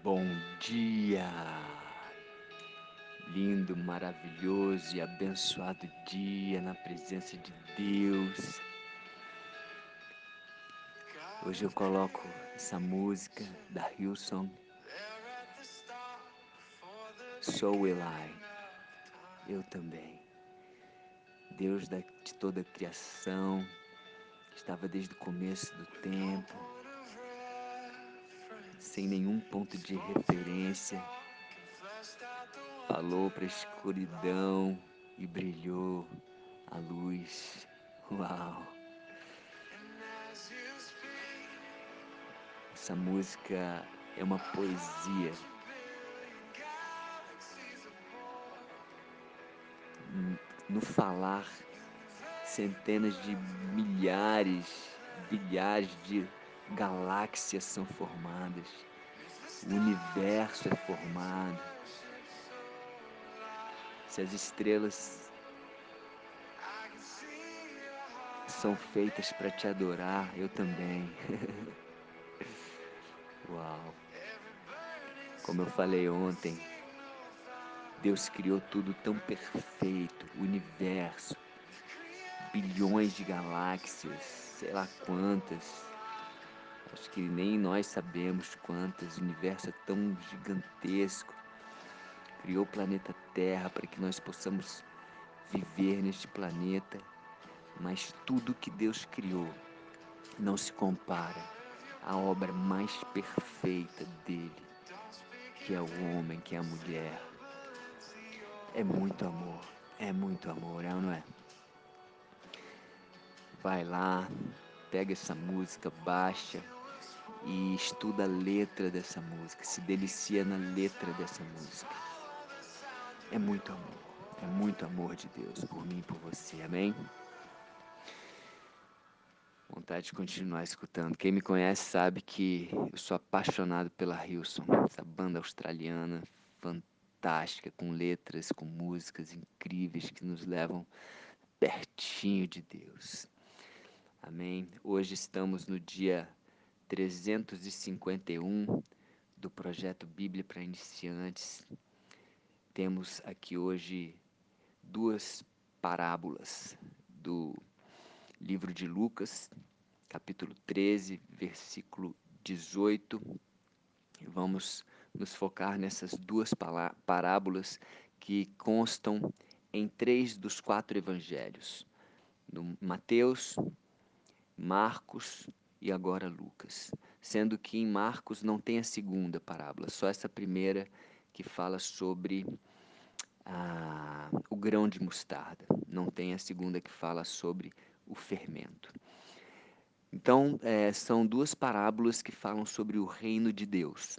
Bom dia! Lindo, maravilhoso e abençoado dia na presença de Deus. Hoje eu coloco essa música da Hilson. So will I. Eu também. Deus de toda a criação estava desde o começo do tempo sem nenhum ponto de referência, falou para a escuridão e brilhou a luz. Uau! Essa música é uma poesia. No falar, centenas de milhares, bilhares de galáxias são formadas, o universo é formado. Se as estrelas são feitas para te adorar, eu também. Uau! Como eu falei ontem, Deus criou tudo tão perfeito, o universo, bilhões de galáxias, sei lá quantas, Acho que nem nós sabemos quantas. O universo é tão gigantesco. Criou o planeta Terra para que nós possamos viver neste planeta. Mas tudo que Deus criou não se compara à obra mais perfeita dele, que é o homem, que é a mulher. É muito amor, é muito amor, é ou não é? Vai lá, pega essa música, baixa e estuda a letra dessa música, se delicia na letra dessa música. É muito amor, é muito amor de Deus por mim e por você, amém? Vontade de continuar escutando. Quem me conhece sabe que eu sou apaixonado pela Hilson, essa banda australiana fantástica, com letras, com músicas incríveis que nos levam pertinho de Deus. Amém? Hoje estamos no dia 351 do projeto Bíblia para Iniciantes. Temos aqui hoje duas parábolas do livro de Lucas, capítulo 13, versículo 18. Vamos nos focar nessas duas parábolas que constam em três dos quatro evangelhos: no Mateus, Marcos e agora Lucas. Sendo que em Marcos não tem a segunda parábola, só essa primeira que fala sobre ah, o grão de mostarda. Não tem a segunda que fala sobre o fermento. Então, é, são duas parábolas que falam sobre o reino de Deus.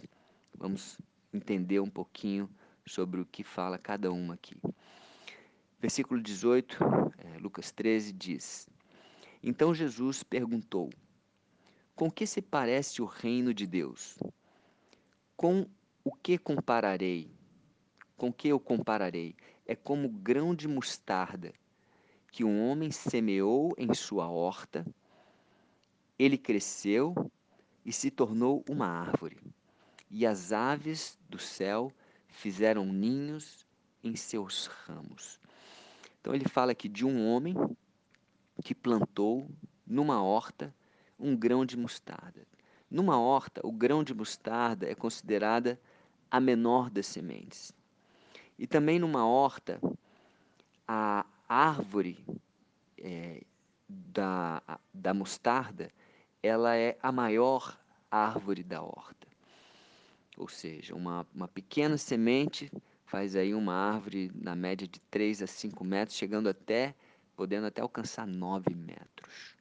Vamos entender um pouquinho sobre o que fala cada uma aqui. Versículo 18, é, Lucas 13, diz: Então Jesus perguntou: com que se parece o reino de Deus? Com o que compararei? Com que eu compararei? É como grão de mostarda que um homem semeou em sua horta, ele cresceu e se tornou uma árvore, e as aves do céu fizeram ninhos em seus ramos. Então ele fala aqui de um homem que plantou numa horta um grão de mostarda. Numa horta, o grão de mostarda é considerada a menor das sementes. E também numa horta, a árvore é, da, da mostarda, ela é a maior árvore da horta. Ou seja, uma, uma pequena semente faz aí uma árvore na média de 3 a 5 metros, chegando até, podendo até alcançar 9 metros.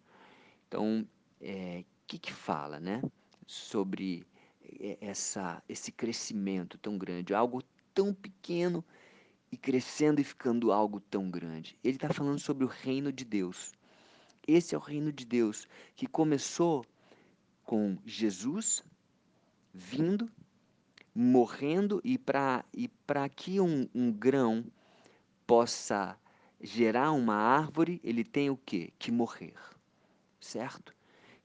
Então, é, que, que fala né, sobre é, essa, esse crescimento tão grande, algo tão pequeno e crescendo e ficando algo tão grande. Ele está falando sobre o reino de Deus. Esse é o reino de Deus que começou com Jesus vindo, morrendo, e para e que um, um grão possa gerar uma árvore, ele tem o quê? Que morrer, certo?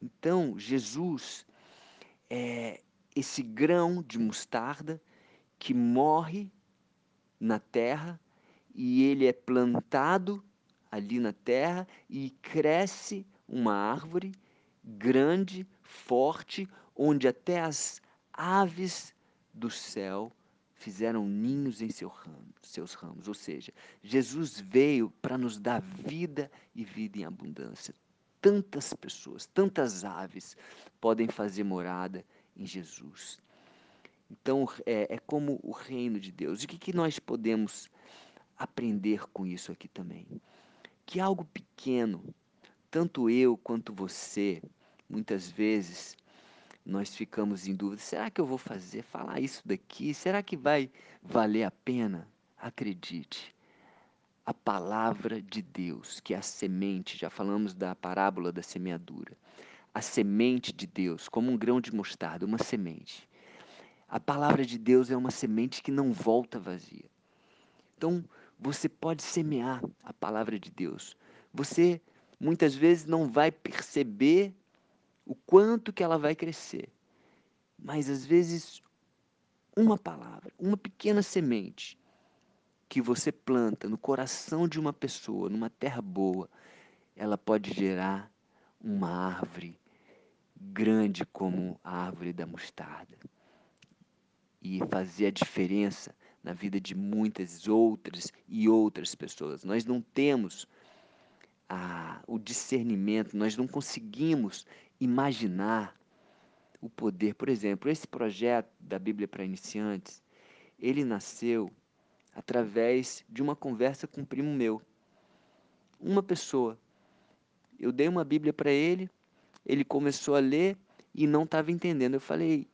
Então, Jesus, é, esse grão de mostarda que morre na terra e ele é plantado ali na terra e cresce uma árvore grande, forte, onde até as aves do céu fizeram ninhos em seu ramo, seus ramos. Ou seja, Jesus veio para nos dar vida e vida em abundância. Tantas pessoas, tantas aves podem fazer morada em Jesus. Então, é, é como o reino de Deus. E o que, que nós podemos aprender com isso aqui também? Que algo pequeno, tanto eu quanto você, muitas vezes, nós ficamos em dúvida: será que eu vou fazer, falar isso daqui? Será que vai valer a pena? Acredite, a palavra de Deus, que é a semente, já falamos da parábola da semeadura, a semente de Deus, como um grão de mostarda, uma semente. A palavra de Deus é uma semente que não volta vazia. Então, você pode semear a palavra de Deus. Você muitas vezes não vai perceber o quanto que ela vai crescer. Mas às vezes uma palavra, uma pequena semente que você planta no coração de uma pessoa, numa terra boa, ela pode gerar uma árvore grande como a árvore da mostarda e fazer a diferença na vida de muitas outras e outras pessoas. Nós não temos a, o discernimento, nós não conseguimos imaginar o poder. Por exemplo, esse projeto da Bíblia para iniciantes, ele nasceu através de uma conversa com um primo meu. Uma pessoa. Eu dei uma Bíblia para ele, ele começou a ler e não estava entendendo. Eu falei,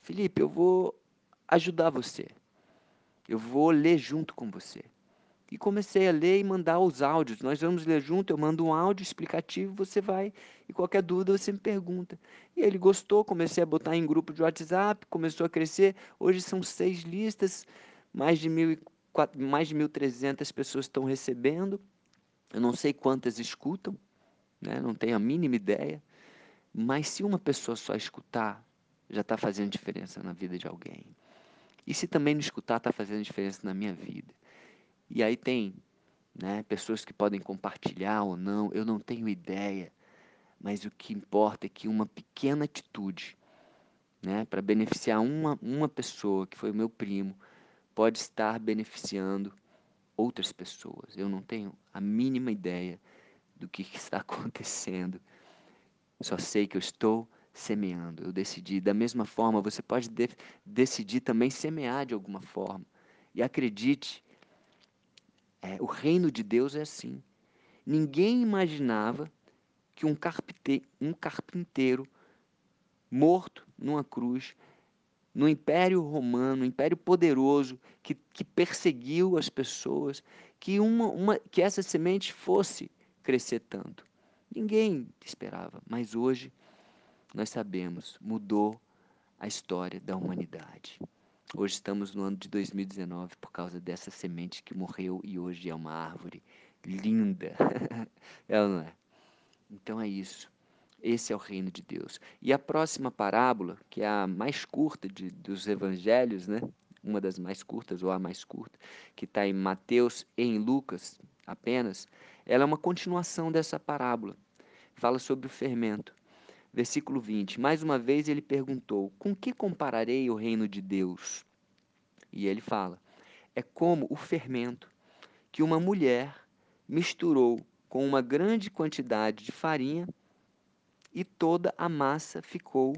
Felipe, eu vou ajudar você. Eu vou ler junto com você. E comecei a ler e mandar os áudios. Nós vamos ler junto, eu mando um áudio explicativo, você vai, e qualquer dúvida você me pergunta. E ele gostou, comecei a botar em grupo de WhatsApp, começou a crescer. Hoje são seis listas, mais de mil mais de 1.300 pessoas estão recebendo. Eu não sei quantas escutam, né? não tenho a mínima ideia. Mas se uma pessoa só escutar, já está fazendo diferença na vida de alguém. E se também não escutar, está fazendo diferença na minha vida. E aí tem né, pessoas que podem compartilhar ou não, eu não tenho ideia. Mas o que importa é que uma pequena atitude né, para beneficiar uma, uma pessoa, que foi o meu primo, pode estar beneficiando outras pessoas. Eu não tenho a mínima ideia do que, está acontecendo. Só sei que eu estou semeando. Eu decidi. Da mesma forma, você pode de decidir também semear de alguma forma. E acredite, é, o reino de Deus é assim. Ninguém imaginava que um, um carpinteiro morto numa cruz, no Império Romano, um império poderoso que, que perseguiu as pessoas, que, uma, uma, que essa semente fosse crescer tanto. Ninguém esperava, mas hoje nós sabemos, mudou a história da humanidade. Hoje estamos no ano de 2019 por causa dessa semente que morreu e hoje é uma árvore linda. é ou não é? Então é isso. Esse é o reino de Deus. E a próxima parábola, que é a mais curta de, dos evangelhos, né? uma das mais curtas, ou a mais curta, que está em Mateus e em Lucas apenas, ela é uma continuação dessa parábola. Fala sobre o fermento. Versículo 20. Mais uma vez ele perguntou: Com que compararei o reino de Deus? E ele fala: É como o fermento que uma mulher misturou com uma grande quantidade de farinha e toda a massa ficou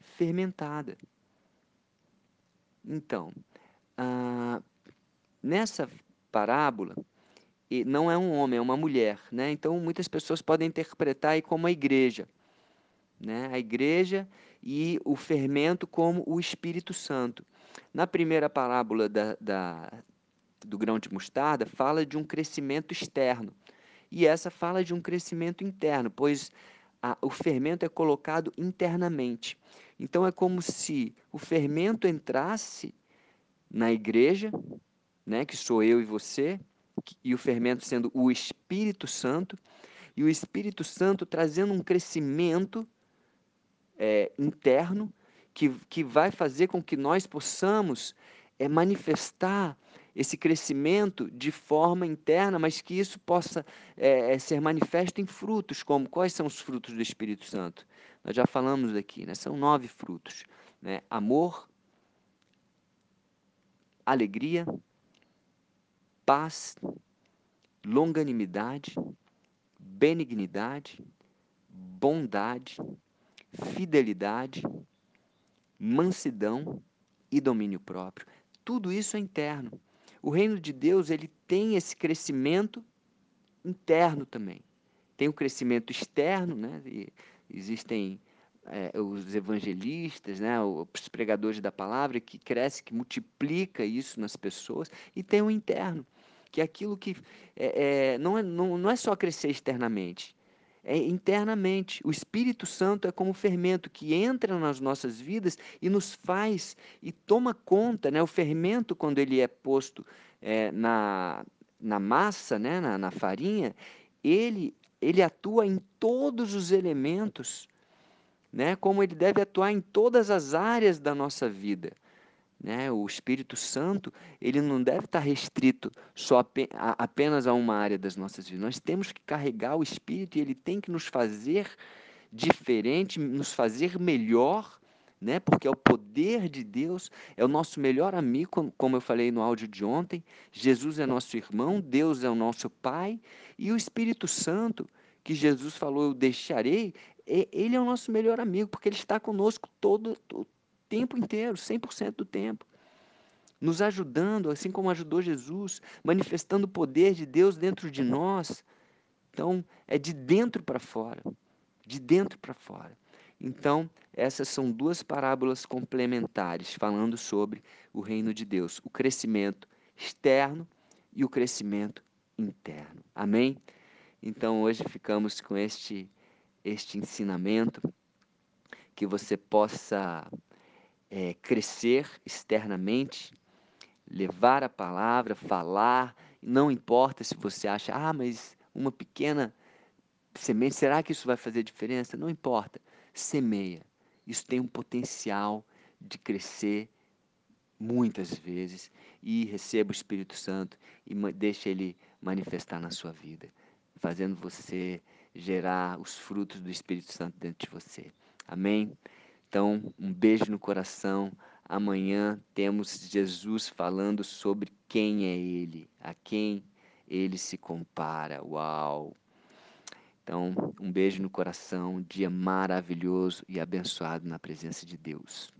fermentada. Então, ah, nessa parábola, não é um homem, é uma mulher. Né? Então, muitas pessoas podem interpretar aí como a igreja né? a igreja e o fermento como o Espírito Santo. Na primeira parábola da, da, do grão de mostarda, fala de um crescimento externo. E essa fala de um crescimento interno, pois a, o fermento é colocado internamente. Então é como se o fermento entrasse na igreja, né, que sou eu e você, e o fermento sendo o Espírito Santo, e o Espírito Santo trazendo um crescimento é, interno que, que vai fazer com que nós possamos é, manifestar esse crescimento de forma interna, mas que isso possa é, ser manifesto em frutos, como quais são os frutos do Espírito Santo? Nós já falamos aqui, né? são nove frutos: né? amor, alegria, paz, longanimidade, benignidade, bondade, fidelidade, mansidão e domínio próprio. Tudo isso é interno. O reino de Deus ele tem esse crescimento interno também. Tem o crescimento externo, né? E existem é, os evangelistas, né, os pregadores da palavra, que cresce, que multiplica isso nas pessoas, e tem o interno, que é aquilo que é, é, não, é, não, não é só crescer externamente, é internamente. O Espírito Santo é como fermento que entra nas nossas vidas e nos faz e toma conta, né? O fermento, quando ele é posto é, na, na massa, né? na, na farinha, ele, ele atua em todos os elementos né, como ele deve atuar em todas as áreas da nossa vida. Né? O Espírito Santo ele não deve estar restrito só apenas a uma área das nossas vidas. Nós temos que carregar o Espírito e ele tem que nos fazer diferente, nos fazer melhor, né? porque é o poder de Deus, é o nosso melhor amigo, como eu falei no áudio de ontem. Jesus é nosso irmão, Deus é o nosso Pai e o Espírito Santo que Jesus falou, eu deixarei, ele é o nosso melhor amigo, porque ele está conosco todo tempo inteiro, 100% do tempo. Nos ajudando, assim como ajudou Jesus, manifestando o poder de Deus dentro de nós. Então, é de dentro para fora. De dentro para fora. Então, essas são duas parábolas complementares, falando sobre o reino de Deus: o crescimento externo e o crescimento interno. Amém? Então, hoje ficamos com este este ensinamento, que você possa é, crescer externamente, levar a palavra, falar, não importa se você acha, ah, mas uma pequena semente, será que isso vai fazer diferença? Não importa, semeia. Isso tem um potencial de crescer muitas vezes e receba o Espírito Santo e deixe ele manifestar na sua vida, fazendo você gerar os frutos do Espírito Santo dentro de você. Amém? Então, um beijo no coração. Amanhã temos Jesus falando sobre quem é Ele, a quem Ele se compara. Uau! Então, um beijo no coração, um dia maravilhoso e abençoado na presença de Deus.